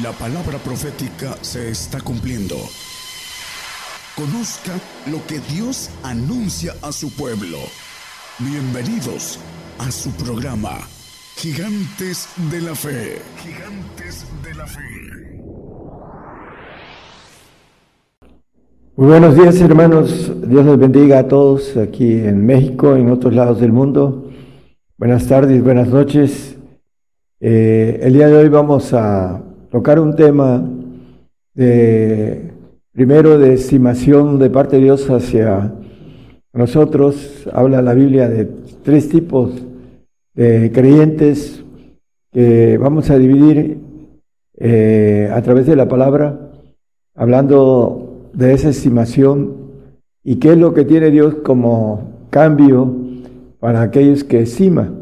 La palabra profética se está cumpliendo. Conozca lo que Dios anuncia a su pueblo. Bienvenidos a su programa, Gigantes de la Fe. Gigantes de la Fe. Muy buenos días hermanos, Dios les bendiga a todos aquí en México, en otros lados del mundo. Buenas tardes, buenas noches. Eh, el día de hoy vamos a tocar un tema de, primero de estimación de parte de Dios hacia nosotros. Habla la Biblia de tres tipos de creyentes que vamos a dividir eh, a través de la palabra, hablando de esa estimación y qué es lo que tiene Dios como cambio para aquellos que estima.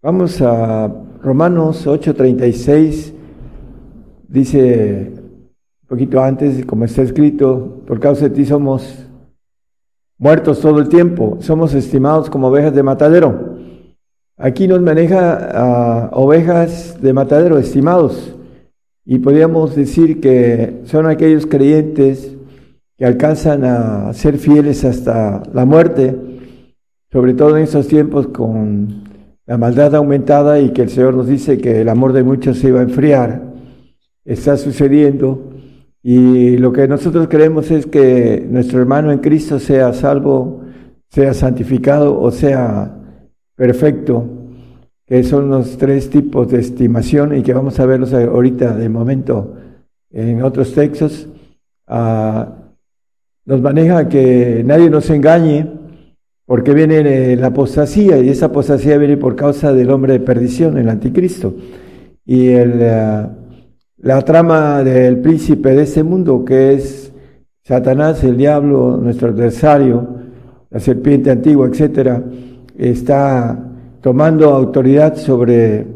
Vamos a Romanos 8:36 dice un poquito antes, como está escrito, por causa de ti somos muertos todo el tiempo, somos estimados como ovejas de matadero. Aquí nos maneja a ovejas de matadero, estimados, y podríamos decir que son aquellos creyentes que alcanzan a ser fieles hasta la muerte, sobre todo en estos tiempos con la maldad aumentada y que el Señor nos dice que el amor de muchos se iba a enfriar, está sucediendo. Y lo que nosotros queremos es que nuestro hermano en Cristo sea salvo, sea santificado o sea perfecto, que son los tres tipos de estimación y que vamos a verlos ahorita de momento en otros textos. Ah, nos maneja que nadie nos engañe, porque viene la apostasía y esa apostasía viene por causa del hombre de perdición, el anticristo. Y el, la trama del príncipe de este mundo, que es Satanás, el diablo, nuestro adversario, la serpiente antigua, etcétera, está tomando autoridad sobre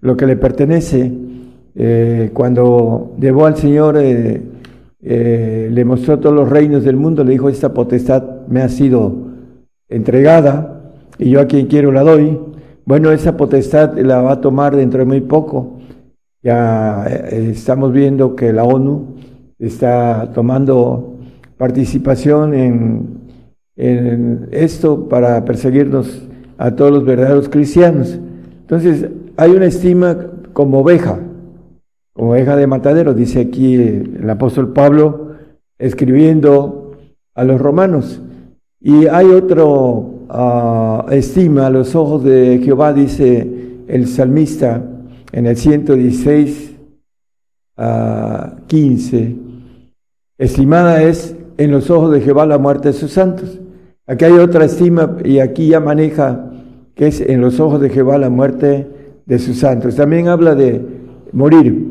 lo que le pertenece. Eh, cuando llevó al Señor, eh, eh, le mostró todos los reinos del mundo, le dijo, esta potestad me ha sido entregada y yo a quien quiero la doy. Bueno, esa potestad la va a tomar dentro de muy poco. Ya eh, estamos viendo que la ONU está tomando participación en, esto para perseguirnos a todos los verdaderos cristianos. Entonces, hay una estima como oveja, como oveja de matadero, dice aquí el apóstol Pablo escribiendo a los romanos. Y hay otro uh, estima a los ojos de Jehová, dice el salmista en el 116 a 15. Estimada es en los ojos de Jehová la muerte de sus santos. Aquí hay otra estima y aquí ya maneja que es en los ojos de Jehová la muerte de sus santos. También habla de morir,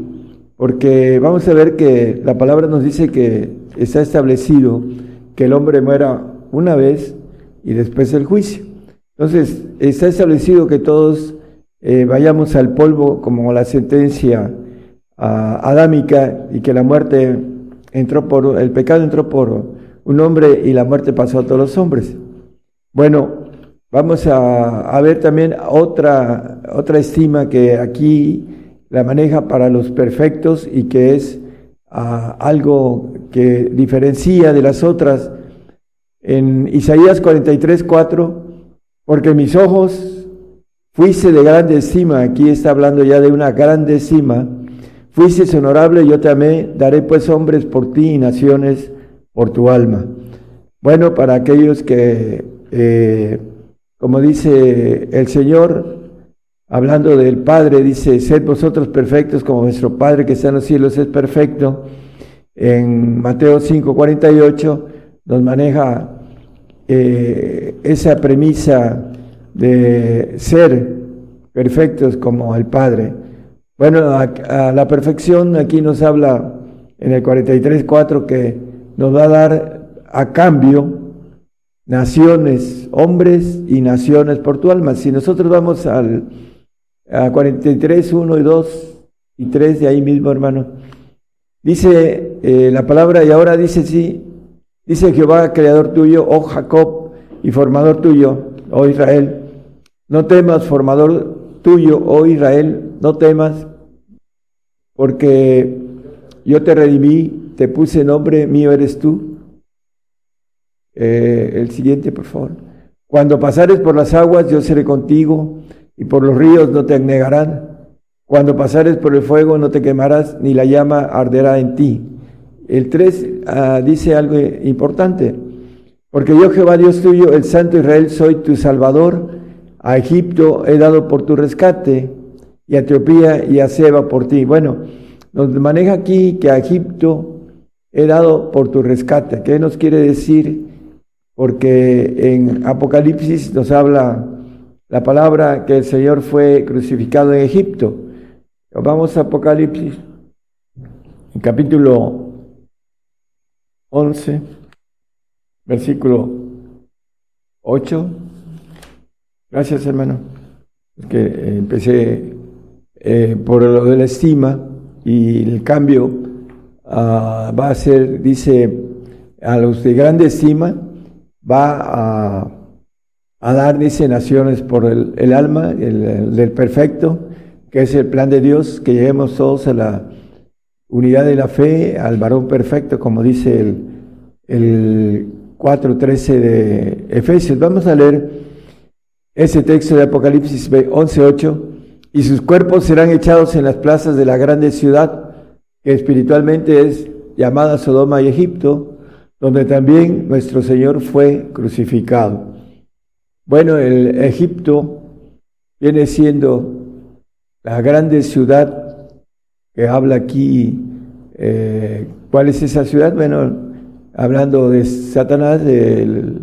porque vamos a ver que la palabra nos dice que está establecido que el hombre muera una vez y después el juicio. Entonces, está establecido que todos eh, vayamos al polvo como la sentencia uh, adámica y que la muerte entró por, el pecado entró por un hombre y la muerte pasó a todos los hombres. Bueno, vamos a, a ver también otra, otra estima que aquí la maneja para los perfectos y que es uh, algo que diferencia de las otras en Isaías 43, 4, porque mis ojos fuiste de grande estima, aquí está hablando ya de una grande estima, fuiste honorable, yo te amé, daré pues hombres por ti y naciones por tu alma. Bueno, para aquellos que, eh, como dice el Señor, hablando del Padre, dice, sed vosotros perfectos como vuestro Padre que está en los cielos es perfecto. En Mateo 5, 48 nos maneja eh, esa premisa de ser perfectos como el Padre. Bueno, a, la perfección aquí nos habla en el 43.4 que nos va a dar a cambio naciones, hombres y naciones por tu alma. Si nosotros vamos al a 43, 1 y 2 y 3 de ahí mismo, hermano, dice eh, la palabra y ahora dice sí, Dice Jehová, creador tuyo, oh Jacob, y formador tuyo, oh Israel. No temas, formador tuyo, oh Israel, no temas, porque yo te redimí, te puse nombre, mío eres tú. Eh, el siguiente, por favor. Cuando pasares por las aguas, yo seré contigo, y por los ríos no te negarán. Cuando pasares por el fuego, no te quemarás, ni la llama arderá en ti. El 3 ah, dice algo importante. Porque yo, Jehová Dios tuyo, el Santo Israel, soy tu Salvador. A Egipto he dado por tu rescate, y a Etiopía y a Seba por ti. Bueno, nos maneja aquí que a Egipto he dado por tu rescate. ¿Qué nos quiere decir? Porque en Apocalipsis nos habla la palabra que el Señor fue crucificado en Egipto. Vamos a Apocalipsis, en capítulo 11, versículo 8. Gracias, hermano. Que eh, empecé eh, por lo de la estima y el cambio ah, va a ser, dice, a los de grande estima va a, a dar, dice, naciones por el, alma el, del perfecto, que es el plan de Dios, que lleguemos todos a la unidad de la fe, al varón perfecto, como dice el, el 4.13 de Efesios. Vamos a leer ese texto de Apocalipsis 11.8 y sus cuerpos serán echados en las plazas de la grande ciudad, que espiritualmente es llamada Sodoma y Egipto, donde también nuestro Señor fue crucificado. Bueno, el Egipto viene siendo la grande ciudad que habla aquí. Eh, ¿Cuál es esa ciudad? Bueno, hablando de Satanás, del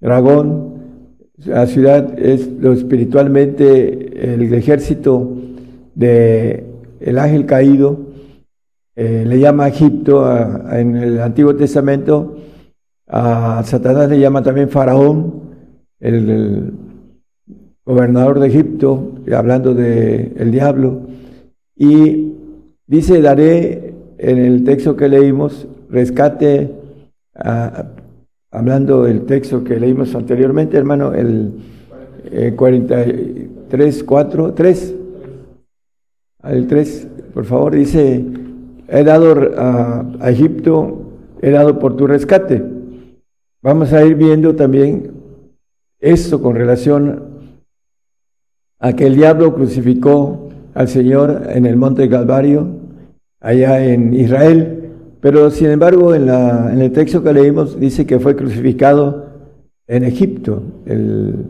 dragón, la ciudad es lo espiritualmente el ejército de el ángel caído, eh, le llama Egipto en el Antiguo Testamento, a Satanás le llama también Faraón, el, gobernador de Egipto, hablando de el diablo, y dice, daré en el texto que leímos, rescate a, hablando del texto que leímos anteriormente, hermano, el 43, 4, 3, al 3, por favor, dice, he dado a, a Egipto, he dado por tu rescate. Vamos a ir viendo también esto con relación a que el diablo crucificó al Señor en el monte Calvario, allá en Israel, pero sin embargo, en, la, en el texto que leímos dice que fue crucificado en Egipto. El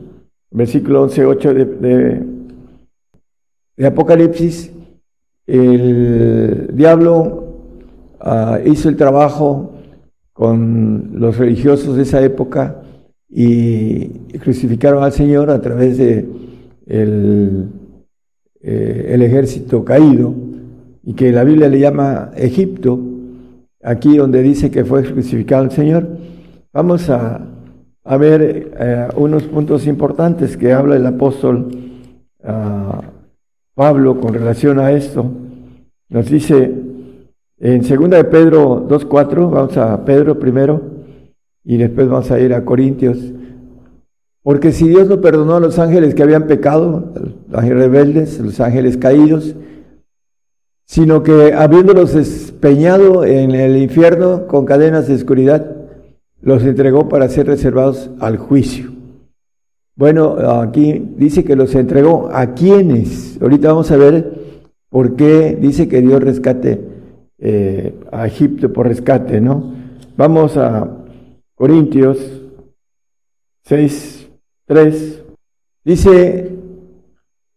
versículo 11.8 de, de, Apocalipsis, el diablo uh, hizo el trabajo con los religiosos de esa época y crucificaron al Señor a través de el, eh, el ejército caído y que la Biblia le llama Egipto aquí donde dice que fue crucificado el Señor, vamos a, ver eh, unos puntos importantes que habla el apóstol ah, Pablo con relación a esto. Nos dice en 2 de Pedro 2.4, vamos a Pedro primero y después vamos a ir a Corintios. Porque si Dios no perdonó a los ángeles que habían pecado, los ángeles rebeldes, los ángeles caídos, sino que habiéndolos despeñado en el infierno con cadenas de oscuridad, los entregó para ser reservados al juicio. Bueno, aquí dice que los entregó a quienes. Ahorita vamos a ver por qué dice que Dios rescate eh, a Egipto por rescate, ¿no? Vamos a Corintios 6, 3. Dice,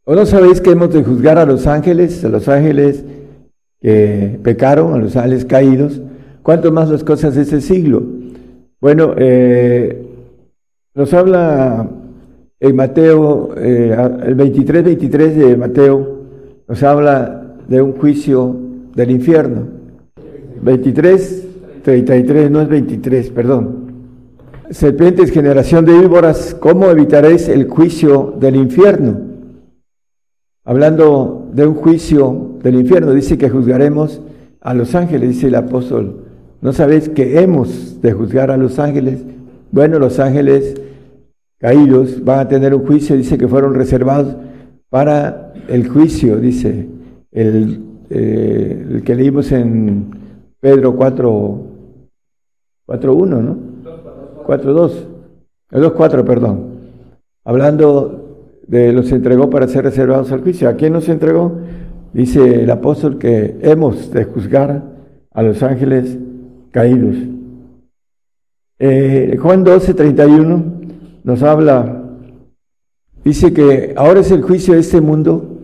¿o no sabéis que hemos de juzgar a los ángeles? A los ángeles que pecaron, a los ángeles caídos, cuanto más las cosas de ese siglo. Bueno, eh, nos habla en Mateo, eh, el 23, 23 de Mateo, nos habla de un juicio del infierno. 23, 33, no es 23, perdón. Serpientes, generación de víboras, ¿cómo evitaréis el juicio del infierno? Hablando de un juicio del infierno, dice que juzgaremos a los ángeles, dice el apóstol. ¿No sabéis que hemos de juzgar a los ángeles? Bueno, los ángeles caídos van a tener un juicio, dice que fueron reservados para el juicio, dice el eh, que leímos en Pedro 4, 4.1, ¿no? 4.2, 2.4, perdón. Hablando de los entregó para ser reservados al juicio. ¿A quién nos entregó? Dice el apóstol que hemos de juzgar a los ángeles caídos. Eh, Juan 12, 31 nos habla, dice que ahora es el juicio de este mundo,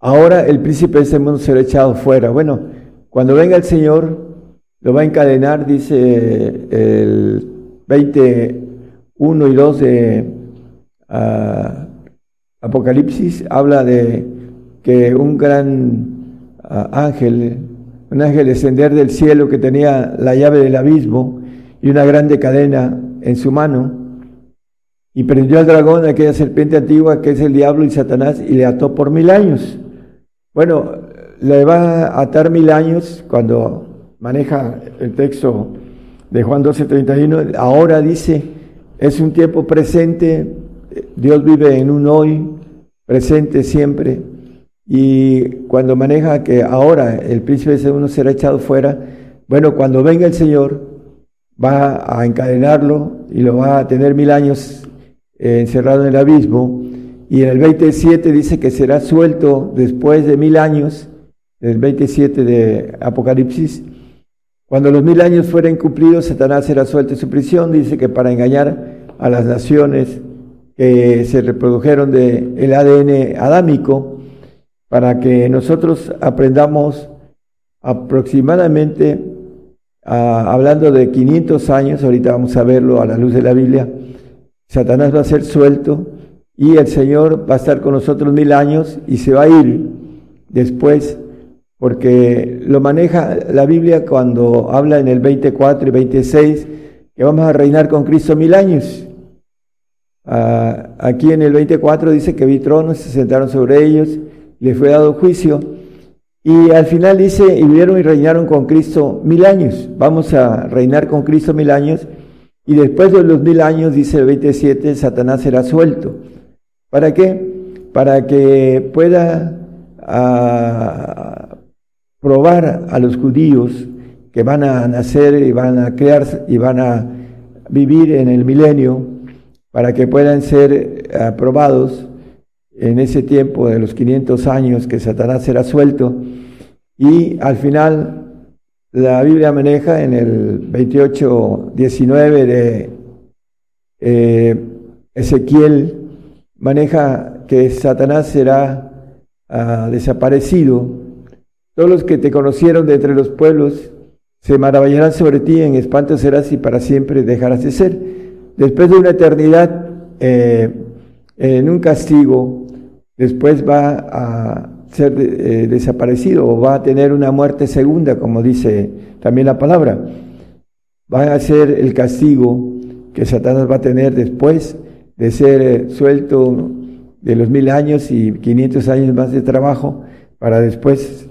ahora el príncipe de este mundo será echado fuera. Bueno, cuando venga el Señor, lo va a encadenar, dice el 21 y 2 de ah, Apocalipsis, habla de que un gran ah, ángel, un ángel descender del cielo que tenía la llave del abismo y una grande cadena en su mano, y prendió al dragón, aquella serpiente antigua que es el diablo y Satanás, y le ató por mil años. Bueno, le va a atar mil años cuando maneja el texto de Juan 12:31, ahora dice, es un tiempo presente, Dios vive en un hoy, presente siempre, y cuando maneja que ahora el príncipe de uno será echado fuera, bueno, cuando venga el Señor, va a encadenarlo y lo va a tener mil años eh, encerrado en el abismo, y en el 27 dice que será suelto después de mil años, el 27 de Apocalipsis, cuando los mil años fueren cumplidos, Satanás será suelto de su prisión, dice que para engañar a las naciones que se reprodujeron del el ADN adámico, para que nosotros aprendamos aproximadamente, hablando de 500 años, ahorita vamos a verlo a la luz de la Biblia, Satanás va a ser suelto y el Señor va a estar con nosotros mil años y se va a ir después porque lo maneja la Biblia cuando habla en el 24 y 26 que vamos a reinar con Cristo mil años. Ah, aquí en el 24 dice que vi tronos, se sentaron sobre ellos, le fue dado juicio. Y al final dice, y vivieron y reinaron con Cristo mil años. Vamos a reinar con Cristo mil años. Y después de los mil años, dice el 27, Satanás será suelto. ¿Para qué? Para que pueda ah, probar a los judíos que van a nacer y van a crear y van a vivir en el milenio para que puedan ser aprobados en ese tiempo de los 500 años que Satanás será suelto y al final la Biblia maneja en el 28, 19 de eh, Ezequiel, maneja que Satanás será ah, desaparecido todos los que te conocieron de entre los pueblos se maravillarán sobre ti, en espanto serás y para siempre dejarás de ser. Después de una eternidad eh, en un castigo, después va a ser eh, desaparecido o va a tener una muerte segunda, como dice también la palabra. Va a ser el castigo que Satanás va a tener después de ser eh, suelto de los mil años y 500 años más de trabajo para después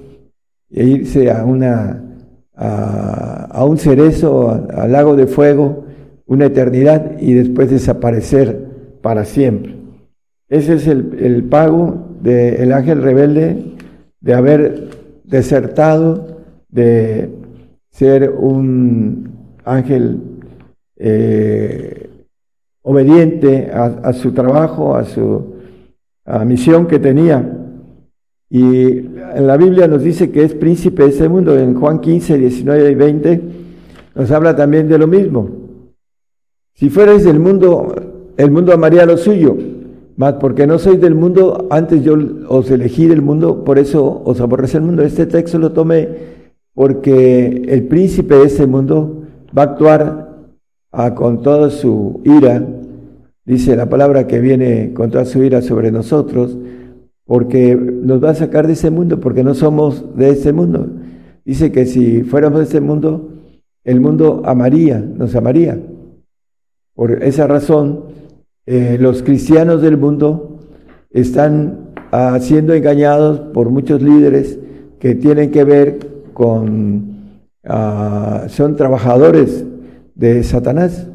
irse a, una, a, un cerezo, al lago de fuego, una eternidad y después desaparecer para siempre. Ese es el, pago del ángel rebelde de haber desertado, de ser un ángel eh, obediente a, su trabajo, a su a misión que tenía. Y en la Biblia nos dice que es príncipe de ese mundo. En Juan 15, 19 y 20 nos habla también de lo mismo. Si fuerais del mundo, el mundo amaría lo suyo. Mas porque no sois del mundo, antes yo os elegí del mundo, por eso os aborrece el mundo. Este texto lo tomé porque el príncipe de ese mundo va a actuar ah, con toda su ira, dice la palabra que viene con toda su ira sobre nosotros, porque nos va a sacar de ese mundo, porque no somos de ese mundo. Dice que si fuéramos de ese mundo, el mundo amaría, nos amaría. Por esa razón, eh, los cristianos del mundo están ah, siendo engañados por muchos líderes que tienen que ver con, ah, son trabajadores de Satanás.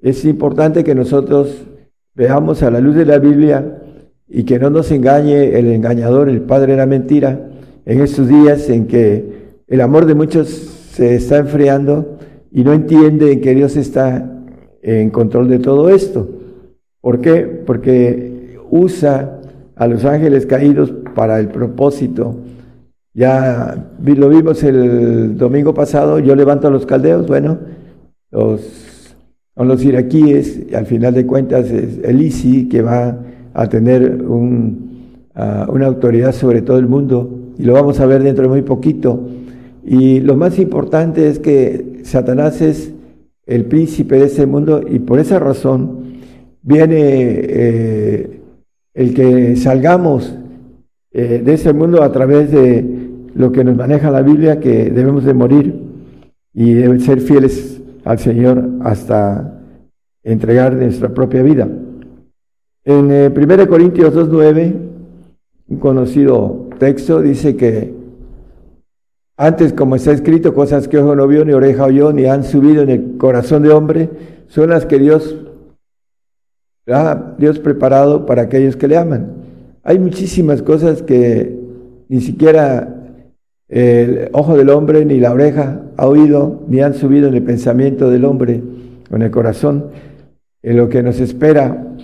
Es importante que nosotros veamos a la luz de la Biblia y que no nos engañe el engañador, el padre de la mentira, en estos días en que el amor de muchos se está enfriando y no entienden que Dios está en control de todo esto. ¿Por qué? Porque usa a los ángeles caídos para el propósito. Ya lo vimos el domingo pasado, yo levanto a los caldeos, bueno, los, los iraquíes, y al final de cuentas es el ISI que va a tener un, una autoridad sobre todo el mundo, y lo vamos a ver dentro de muy poquito. Y lo más importante es que Satanás es el príncipe de ese mundo y por esa razón viene eh, el que salgamos eh, de ese mundo a través de lo que nos maneja la Biblia, que debemos de morir y deben ser fieles al Señor hasta entregar nuestra propia vida. En 1 eh, Corintios 2.9, un conocido texto, dice que antes, como está escrito, cosas que ojo no vio, ni oreja oyó, ni han subido en el corazón de hombre, son las que Dios ha Dios preparado para aquellos que le aman. Hay muchísimas cosas que ni siquiera el ojo del hombre ni la oreja ha oído, ni han subido en el pensamiento del hombre o en el corazón, en lo que nos espera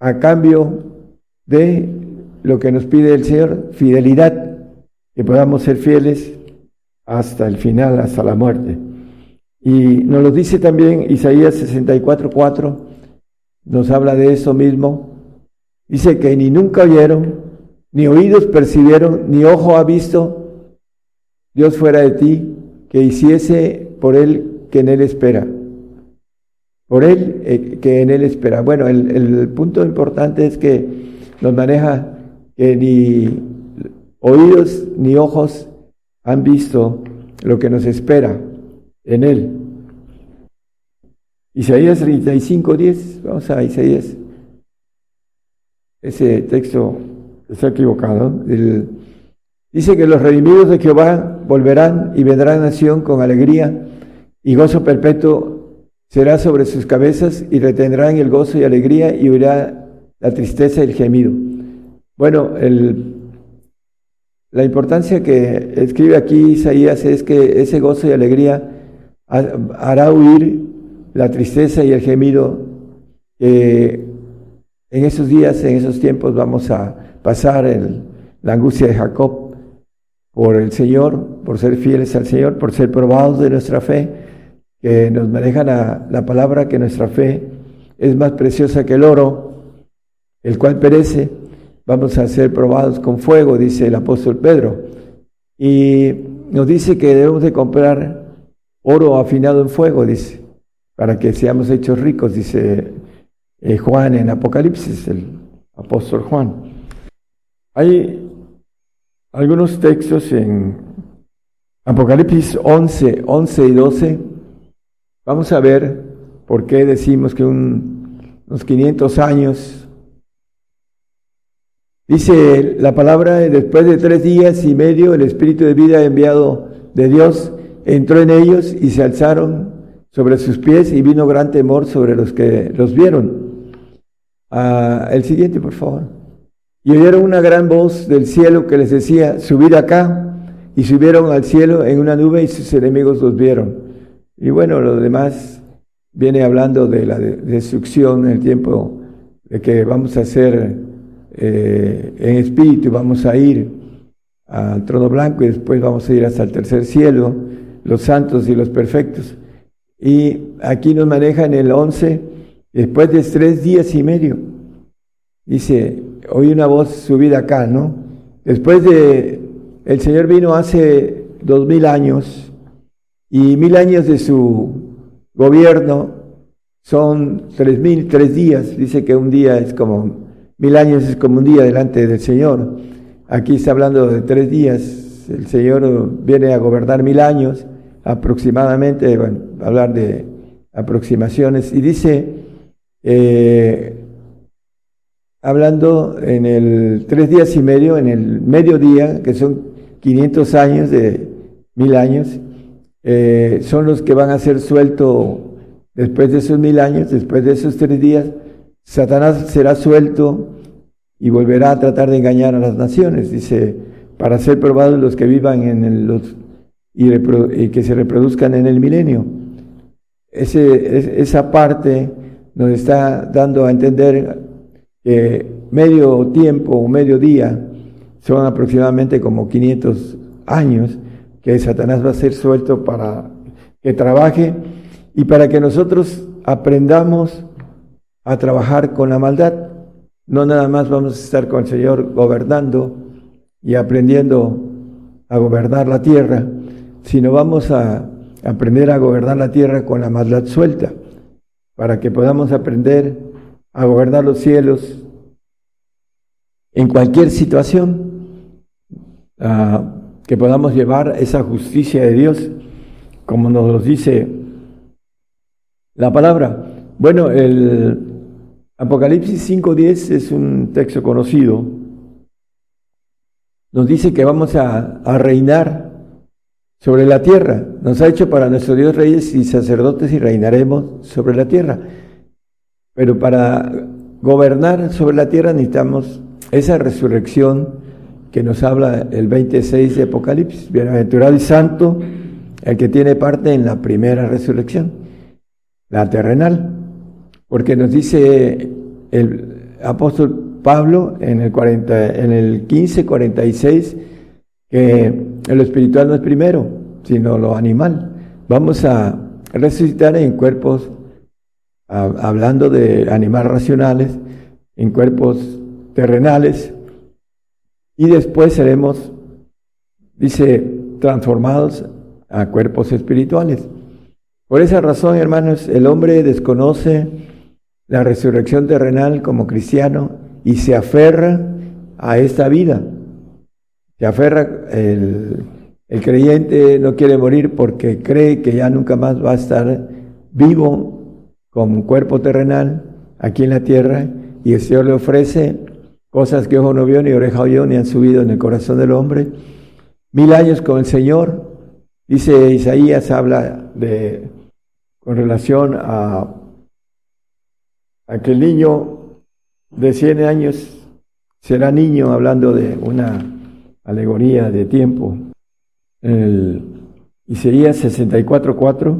a cambio de lo que nos pide el Señor, fidelidad, que podamos ser fieles hasta el final, hasta la muerte. Y nos lo dice también Isaías 64.4, nos habla de eso mismo. Dice que ni nunca oyeron, ni oídos percibieron, ni ojo ha visto Dios fuera de ti, que hiciese por él que en él espera. Por él eh, que en él espera. Bueno, el, el punto importante es que nos maneja que ni oídos ni ojos han visto lo que nos espera en Él. Isaías 35, 10, vamos a Isaías. Ese texto está equivocado. dice que los redimidos de Jehová volverán y vendrán nación con alegría y gozo perpetuo será sobre sus cabezas y retendrán el gozo y alegría y oirá la tristeza y el gemido. Bueno, el la importancia que escribe aquí Isaías es que ese gozo y alegría hará huir la tristeza y el gemido que en esos días, en esos tiempos vamos a pasar la angustia de Jacob por el Señor, por ser fieles al Señor, por ser probados de nuestra fe, que nos manejan la palabra que nuestra fe es más preciosa que el oro, el cual perece, vamos a ser probados con fuego, dice el apóstol Pedro. Y nos dice que debemos de comprar oro afinado en fuego, dice, para que seamos hechos ricos, dice eh, Juan en Apocalipsis, el apóstol Juan. Hay algunos textos en Apocalipsis 11, 11 y 12. Vamos a ver por qué decimos que unos 500 años Dice la palabra, después de tres días y medio, el Espíritu de vida enviado de Dios entró en ellos y se alzaron sobre sus pies y vino gran temor sobre los que los vieron. Ah, el siguiente, por favor. Y oyeron una gran voz del cielo que les decía, subid acá, y subieron al cielo en una nube y sus enemigos los vieron. Y bueno, lo demás viene hablando de la destrucción en el tiempo de que vamos a ser eh, en espíritu, vamos a ir al trono blanco y después vamos a ir hasta el tercer cielo, los santos y los perfectos. Y aquí nos manejan el 11, después de tres días y medio. Dice, oí una voz subida acá, ¿no? Después de, el Señor vino hace dos mil años y mil años de su gobierno son tres mil, tres días. Dice que un día es como Mil años es como un día delante del Señor. Aquí está hablando de tres días. El Señor viene a gobernar mil años aproximadamente, hablar de aproximaciones. Y dice, eh, hablando en el tres días y medio, en el mediodía, que son 500 años de mil años, eh, son los que van a ser sueltos después de esos mil años, después de esos tres días, Satanás será suelto y volverá a tratar de engañar a las naciones. Dice para ser probados los que vivan en el, los, y, que se reproduzcan en el milenio. Esa parte nos está dando a entender que medio tiempo o medio día son aproximadamente como 500 años que Satanás va a ser suelto para que trabaje y para que nosotros aprendamos a trabajar con la maldad. No nada más vamos a estar con el Señor gobernando y aprendiendo a gobernar la tierra, sino vamos a aprender a gobernar la tierra con la maldad suelta, para que podamos aprender a gobernar los cielos en cualquier situación, que podamos llevar esa justicia de Dios, como nos lo dice la palabra. Bueno, el Apocalipsis 5.10 es un texto conocido. Nos dice que vamos a, reinar sobre la tierra. Nos ha hecho para nuestro Dios reyes y sacerdotes y reinaremos sobre la tierra. Pero para gobernar sobre la tierra necesitamos esa resurrección que nos habla el 26 de Apocalipsis. Bienaventurado y santo el que tiene parte en la primera resurrección, la terrenal. Porque nos dice el apóstol Pablo en el, 40, en el 15, 46 que lo espiritual no es primero, sino lo animal. Vamos a resucitar en cuerpos, hablando de animales racionales, en cuerpos terrenales, y después seremos, dice, transformados a cuerpos espirituales. Por esa razón, hermanos, el hombre desconoce la resurrección terrenal como cristiano y se aferra a esta vida. Se aferra, el, creyente no quiere morir porque cree que ya nunca más va a estar vivo con cuerpo terrenal aquí en la tierra y el Señor le ofrece cosas que ojo no vio, ni oreja oyó, ni han subido en el corazón del hombre. Mil años con el Señor, dice Isaías, habla de, con relación a, aquel niño de 100 años será niño, hablando de una alegoría de tiempo. El Isaías 64.4,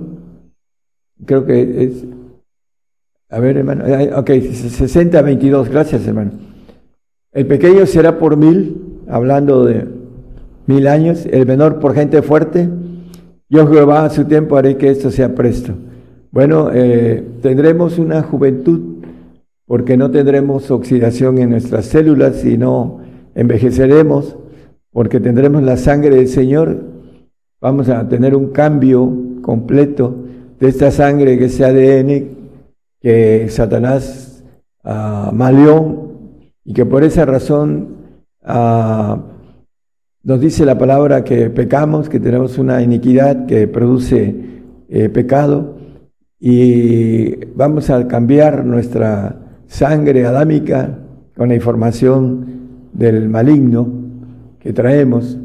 creo que es, a ver hermano, ok, 60.22, gracias hermano. El pequeño será por mil, hablando de mil años, el menor por gente fuerte. Yo Jehová a su tiempo haré que esto sea presto. Bueno, eh, tendremos una juventud porque no tendremos oxidación en nuestras células y no envejeceremos porque tendremos la sangre del Señor. Vamos a tener un cambio completo de esta sangre que es ADN que Satanás uh, y que por esa razón ah, nos dice la palabra que pecamos, que tenemos una iniquidad que produce eh, pecado y vamos a cambiar nuestra sangre adámica con la información del maligno que traemos.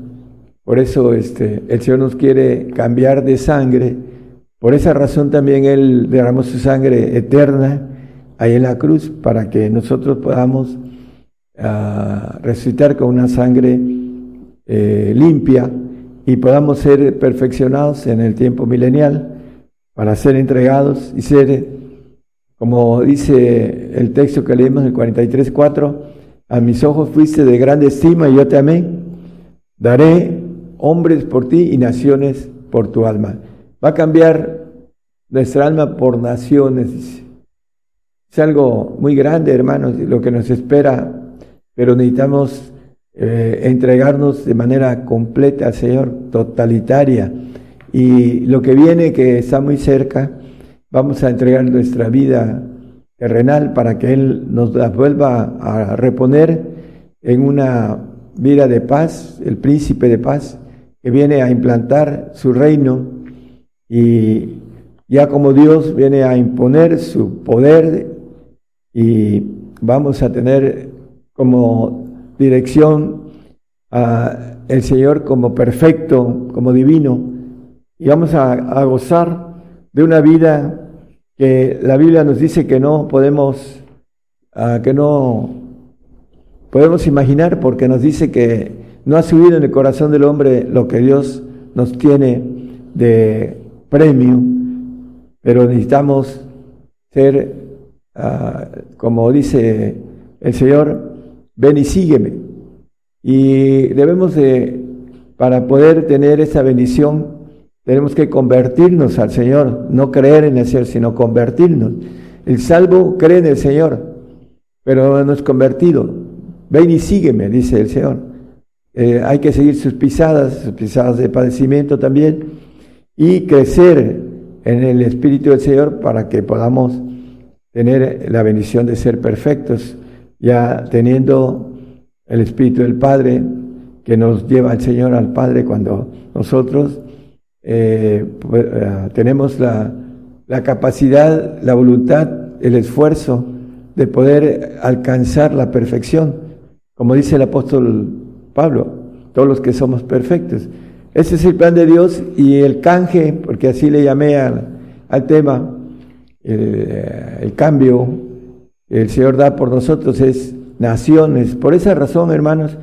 Por eso este, el Señor nos quiere cambiar de sangre. Por esa razón también Él derramó su sangre eterna ahí en la cruz para que nosotros podamos a resucitar con una sangre eh, limpia y podamos ser perfeccionados en el tiempo milenial para ser entregados y ser, como dice el texto que leímos en el 43.4, a mis ojos fuiste de grande estima y yo te amé, daré hombres por ti y naciones por tu alma. Va a cambiar nuestra alma por naciones. Es algo muy grande, hermanos, lo que nos espera pero necesitamos eh, entregarnos de manera completa al Señor, totalitaria. Y lo que viene, que está muy cerca, vamos a entregar nuestra vida terrenal para que Él nos la vuelva a reponer en una vida de paz, el príncipe de paz, que viene a implantar su reino y ya como Dios viene a imponer su poder y vamos a tener como dirección a el Señor como perfecto, como divino, y vamos a, gozar de una vida que la Biblia nos dice que no podemos, que no podemos imaginar, porque nos dice que no ha subido en el corazón del hombre lo que Dios nos tiene de premio, pero necesitamos ser, ah, como dice el Señor, ven y sígueme. Y debemos de, para poder tener esa bendición, tenemos que convertirnos al Señor, no creer en el Señor, sino convertirnos. El salvo cree en el Señor, pero no es convertido. Ven y sígueme, dice el Señor. Eh, hay que seguir sus pisadas, sus pisadas de padecimiento también, y crecer en el Espíritu del Señor para que podamos tener la bendición de ser perfectos, ya teniendo el Espíritu del Padre que nos lleva al Señor, al Padre, cuando nosotros eh, pues, eh, tenemos la, capacidad, la voluntad, el esfuerzo de poder alcanzar la perfección, como dice el apóstol Pablo, todos los que somos perfectos. Ese es el plan de Dios y el canje, porque así le llamé al, tema, el, el, cambio el Señor da por nosotros es naciones. Por esa razón, hermanos,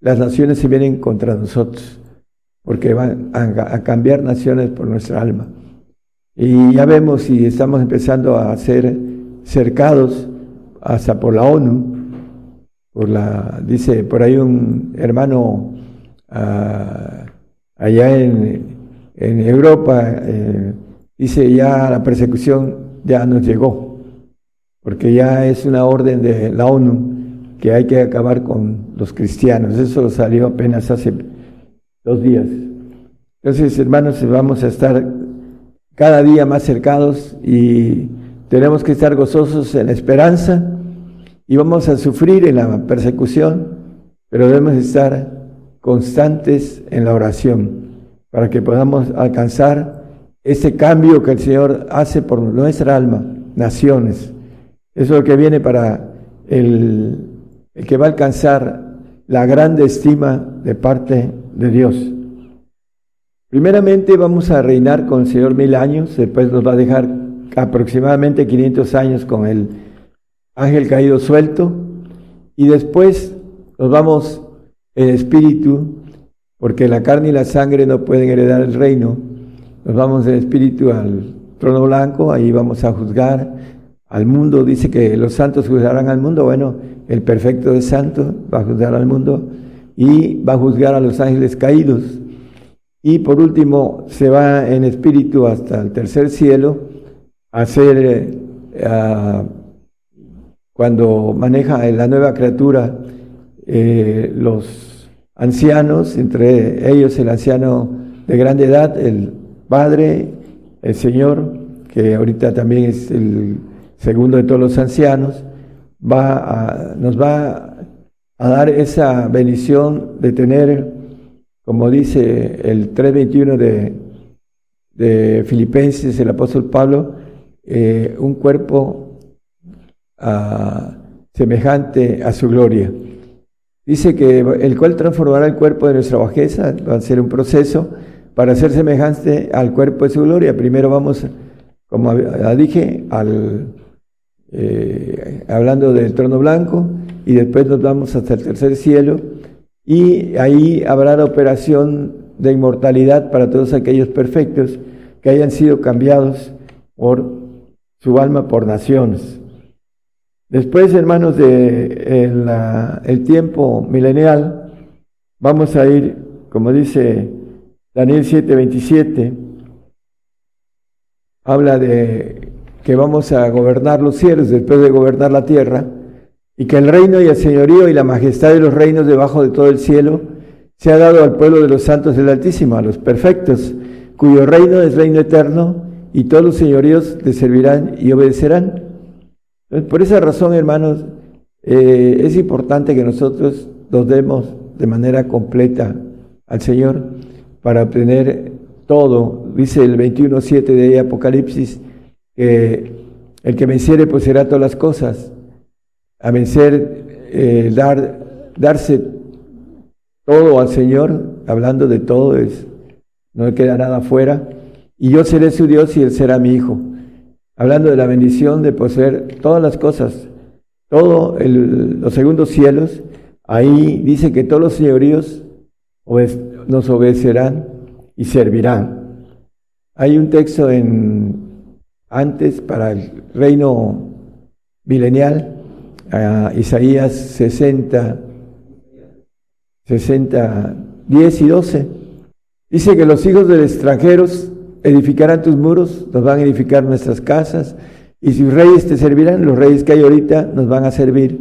las naciones se vienen contra nosotros porque van a, cambiar naciones por nuestra alma. Y ya vemos y estamos empezando a ser cercados hasta por la ONU, por la, dice por ahí un hermano ah, allá en, en Europa, eh, dice ya la persecución ya nos llegó, porque ya es una orden de la ONU que hay que acabar con los cristianos. Eso salió apenas hace dos días. Entonces, hermanos, vamos a estar cada día más cercados y tenemos que estar gozosos en la esperanza y vamos a sufrir en la persecución, pero debemos estar constantes en la oración para que podamos alcanzar ese cambio que el Señor hace por nuestra alma, naciones. Eso es lo que viene para el, el que va a alcanzar la grande estima de parte de Dios. Primeramente vamos a reinar con el Señor mil años, después nos va a dejar aproximadamente 500 años con el ángel caído suelto y después nos vamos en espíritu, porque la carne y la sangre no pueden heredar el reino. Nos vamos en espíritu al trono blanco, ahí vamos a juzgar al mundo. Dice que los santos juzgarán al mundo. Bueno, el perfecto de santo va a juzgar al mundo y va a juzgar a los ángeles caídos. Y por último, se va en espíritu hasta el tercer cielo a hacer, eh, cuando maneja la nueva criatura, eh, los ancianos, entre ellos el anciano de grande edad, el Padre, el Señor, que ahorita también es el segundo de todos los ancianos, va nos va a dar esa bendición de tener, como dice el 3.21 de, de Filipenses, el apóstol Pablo, eh, un cuerpo ah, semejante a su gloria. Dice que el cual transformará el cuerpo de nuestra bajeza, va a ser un proceso para ser semejante al cuerpo de su gloria. Primero vamos, como dije, al eh, hablando del trono blanco, y después nos vamos hasta el tercer cielo, y ahí habrá la operación de inmortalidad para todos aquellos perfectos que hayan sido cambiados por su alma por naciones. Después, hermanos, de el tiempo milenial, vamos a ir, como dice Daniel 7:27, habla de que vamos a gobernar los cielos después de gobernar la tierra, y que el reino y el señorío y la majestad de los reinos debajo de todo el cielo se ha dado al pueblo de los santos del Altísimo, a los perfectos, cuyo reino es reino eterno, y todos los señoríos le servirán y obedecerán. por esa razón, hermanos, eh, es importante que nosotros nos demos de manera completa al Señor para obtener todo. Dice el 21.7 de Apocalipsis, que el que venciere pues será todas las cosas. A vencer, eh, dar, darse todo al Señor, hablando de todo, es, no queda nada afuera. Y yo seré su Dios y él será mi hijo. Hablando de la bendición de poseer todas las cosas, todos los segundos cielos, ahí dice que todos los señoríos nos obedecerán y servirán. Hay un texto en antes para el reino milenial, Isaías 60, 60, 10 y 12. Dice que los hijos de los extranjeros edificarán tus muros, nos van a edificar nuestras casas, y sus reyes te servirán, los reyes que hay ahorita nos van a servir,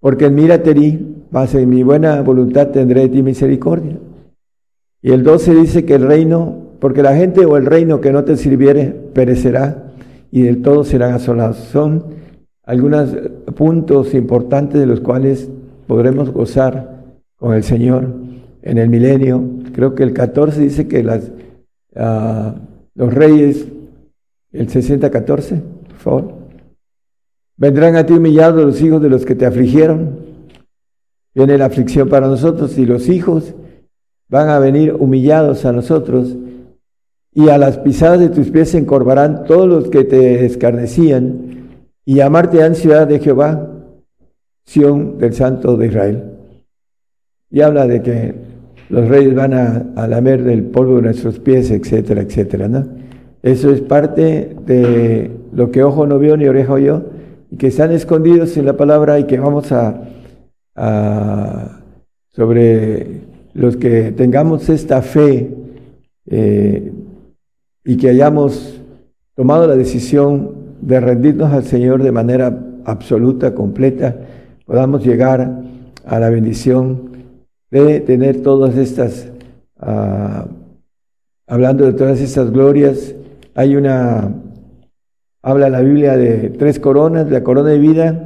porque en Mirateri, base en mi buena voluntad tendré de ti misericordia. Y el 12 dice que el reino, porque la gente o el reino que no te sirviere perecerá y del todo serán asolados. Son algunos puntos importantes de los cuales podremos gozar con el Señor en el milenio. Creo que el 14 dice que las, uh, los reyes, el 60-14, por favor, vendrán a ti humillados los hijos de los que te afligieron. Viene la aflicción para nosotros y los hijos van a venir humillados a nosotros y a las pisadas de tus pies se encorvarán todos los que te escarnecían y llamarte han ciudad de Jehová, Sión del Santo de Israel. Y habla de que los reyes van a, lamer del polvo de nuestros pies, etcétera, etcétera, ¿no? Eso es parte de lo que ojo no vio ni oreja oyó, y que están escondidos en la palabra y que vamos a, a sobre los que tengamos esta fe eh, y que hayamos tomado la decisión de rendirnos al Señor de manera absoluta, completa, podamos llegar a la bendición de tener todas estas, ah, hablando de todas estas glorias, hay una, habla la Biblia de tres coronas, la corona de vida,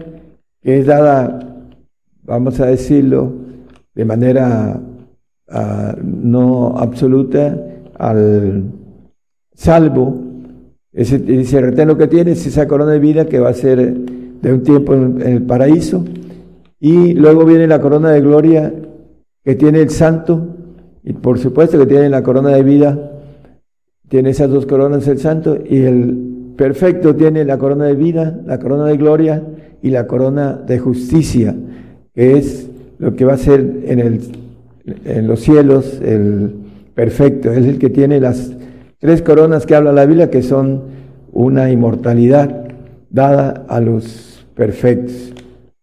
que es dada, vamos a decirlo, de manera no absoluta al salvo. Ese, dice, retén lo que tienes, esa corona de vida que va a ser de un tiempo en, el paraíso. Y luego viene la corona de gloria que tiene el santo, y por supuesto que tiene la corona de vida, tiene esas dos coronas el santo, y el perfecto tiene la corona de vida, la corona de gloria y la corona de justicia, que es lo que va a ser en el en los cielos, el perfecto. es el que tiene las tres coronas que habla la Biblia, que son una inmortalidad dada a los perfectos.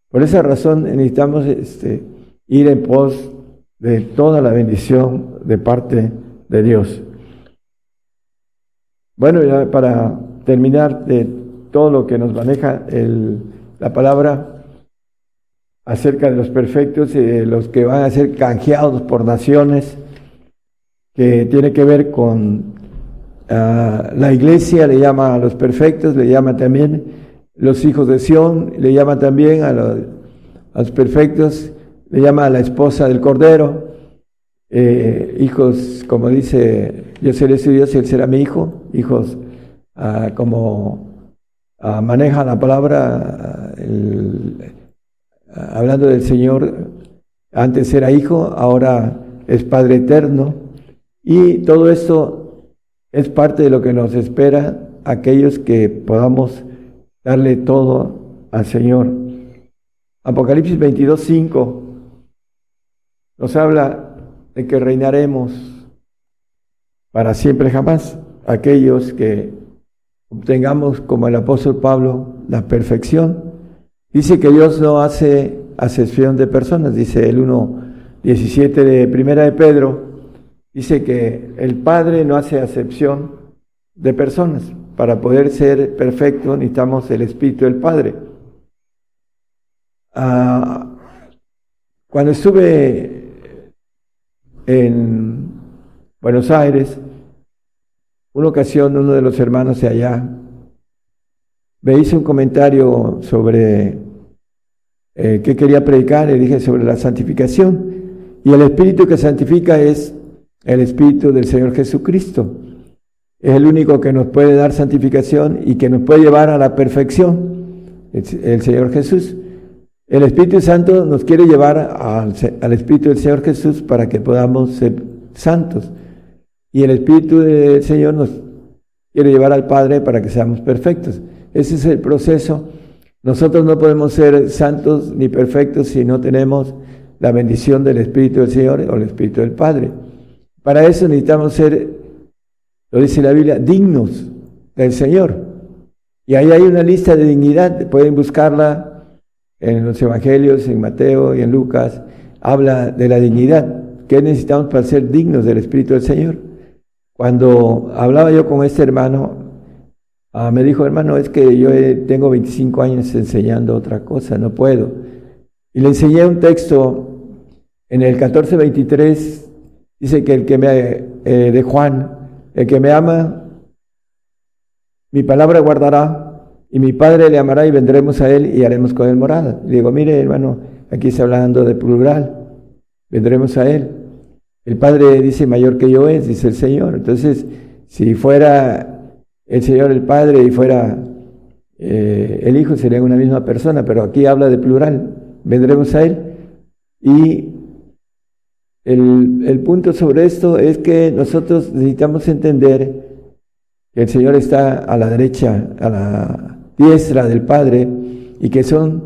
Por esa razón necesitamos este, ir en pos de toda la bendición de parte de Dios. Bueno, ya para terminar de todo lo que nos maneja el, la palabra, acerca de los perfectos, y los que van a ser canjeados por naciones, que tiene que ver con ah, la iglesia, le llama a los perfectos, le llama también los hijos de Sión, le llama también a los, perfectos, le llama a la esposa del Cordero, eh, hijos, como dice, yo seré su Dios y él será mi hijo, hijos ah, como ah, maneja la palabra, hablando del Señor, antes era hijo, ahora es Padre eterno, y todo esto es parte de lo que nos espera aquellos que podamos darle todo al Señor. Apocalipsis 22, 5 nos habla de que reinaremos para siempre jamás. Aquellos que obtengamos, como el apóstol Pablo, la perfección. Dice que Dios no hace acepción de personas, dice el 1.17 de Primera de Pedro, dice que el Padre no hace acepción de personas. Para poder ser perfecto necesitamos el Espíritu del Padre. Ah, cuando estuve en Buenos Aires, una ocasión uno de los hermanos de allá me hice un comentario sobre eh, qué quería predicar, le dije sobre la santificación. Y el Espíritu que santifica es el Espíritu del Señor Jesucristo. Es el único que nos puede dar santificación y que nos puede llevar a la perfección, el, Señor Jesús. El Espíritu Santo nos quiere llevar al, Espíritu del Señor Jesús para que podamos ser santos. Y el Espíritu del Señor nos quiere llevar al Padre para que seamos perfectos. Ese es el proceso. Nosotros no podemos ser santos ni perfectos si no tenemos la bendición del Espíritu del Señor o el Espíritu del Padre. Para eso necesitamos ser, lo dice la Biblia, dignos del Señor. Y ahí hay una lista de dignidad, pueden buscarla en los Evangelios, en Mateo y en Lucas, habla de la dignidad. ¿Qué necesitamos para ser dignos del Espíritu del Señor? Cuando hablaba yo con este hermano, ah, me dijo, hermano, es que yo tengo 25 años enseñando otra cosa, no puedo. Y le enseñé un texto en el 14:23 dice que el que me, eh, de Juan, el que me ama, mi palabra guardará, y mi Padre le amará y vendremos a él y haremos con él morada. Digo, mire hermano, aquí está hablando de plural, vendremos a él. El Padre dice, mayor que yo es, dice el Señor. Entonces, si fuera el Señor el Padre y fuera eh, el Hijo, serían una misma persona, pero aquí habla de plural, vendremos a él. Y el, punto sobre esto es que nosotros necesitamos entender que el Señor está a la derecha, a la diestra del Padre, y que son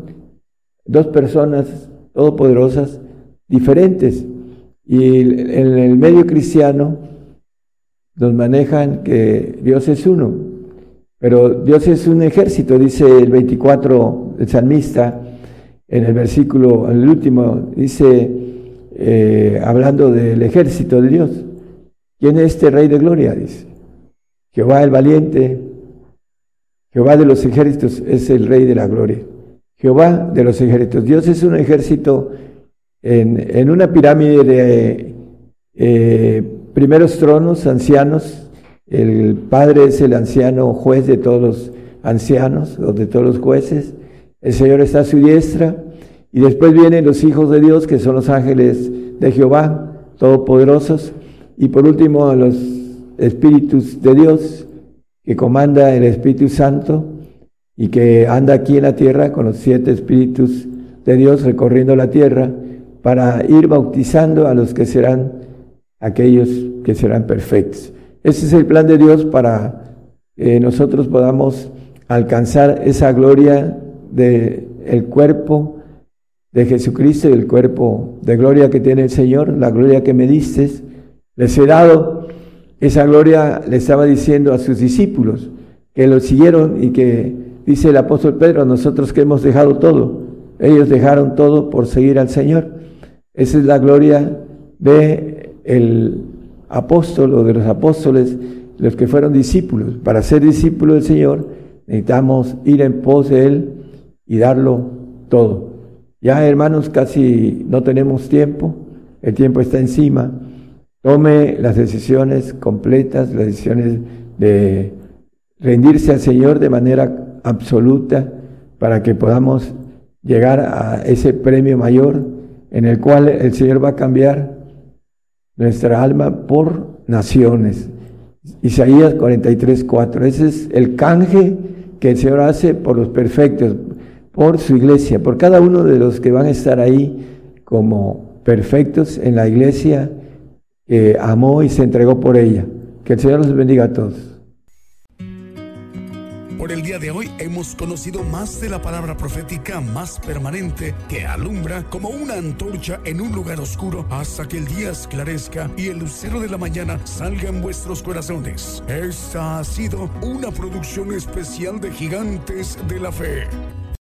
dos personas todopoderosas diferentes. Y en el medio cristiano nos manejan que Dios es uno, pero Dios es un ejército, dice el 24, el salmista, en el versículo, en el último, dice, eh, hablando del ejército de Dios. ¿Quién es este rey de gloria? Dice. Jehová el valiente, Jehová de los ejércitos es el rey de la gloria. Jehová de los ejércitos. Dios es un ejército en, una pirámide de eh, primeros tronos, ancianos. El Padre es el anciano juez de todos los ancianos o de todos los jueces. El Señor está a su diestra. Y después vienen los hijos de Dios, que son los ángeles de Jehová, todopoderosos. Y por último, los espíritus de Dios, que comanda el Espíritu Santo y que anda aquí en la tierra con los siete espíritus de Dios recorriendo la tierra para ir bautizando a los que serán aquellos que serán perfectos. Ese es el plan de Dios para que nosotros podamos alcanzar esa gloria del el cuerpo de Jesucristo y el cuerpo de gloria que tiene el Señor, la gloria que me diste, les he dado. Esa gloria le estaba diciendo a sus discípulos que lo siguieron y que dice el apóstol Pedro, nosotros que hemos dejado todo, ellos dejaron todo por seguir al Señor. Esa es la gloria de el apóstol o de los apóstoles, los que fueron discípulos. Para ser discípulos del Señor necesitamos ir en pos de Él y darlo todo. Ya hermanos, casi no tenemos tiempo, el tiempo está encima. Tome las decisiones completas, las decisiones de rendirse al Señor de manera absoluta para que podamos llegar a ese premio mayor en el cual el Señor va a cambiar nuestra alma por naciones. Isaías 43, 4. Ese es el canje que el Señor hace por los perfectos, por su iglesia, por cada uno de los que van a estar ahí como perfectos en la iglesia que amó y se entregó por ella. Que el Señor los bendiga a todos. Por el día de hoy hemos conocido más de la palabra profética más permanente que alumbra como una antorcha en un lugar oscuro hasta que el día esclarezca y el lucero de la mañana salga en vuestros corazones. Esta ha sido una producción especial de Gigantes de la Fe.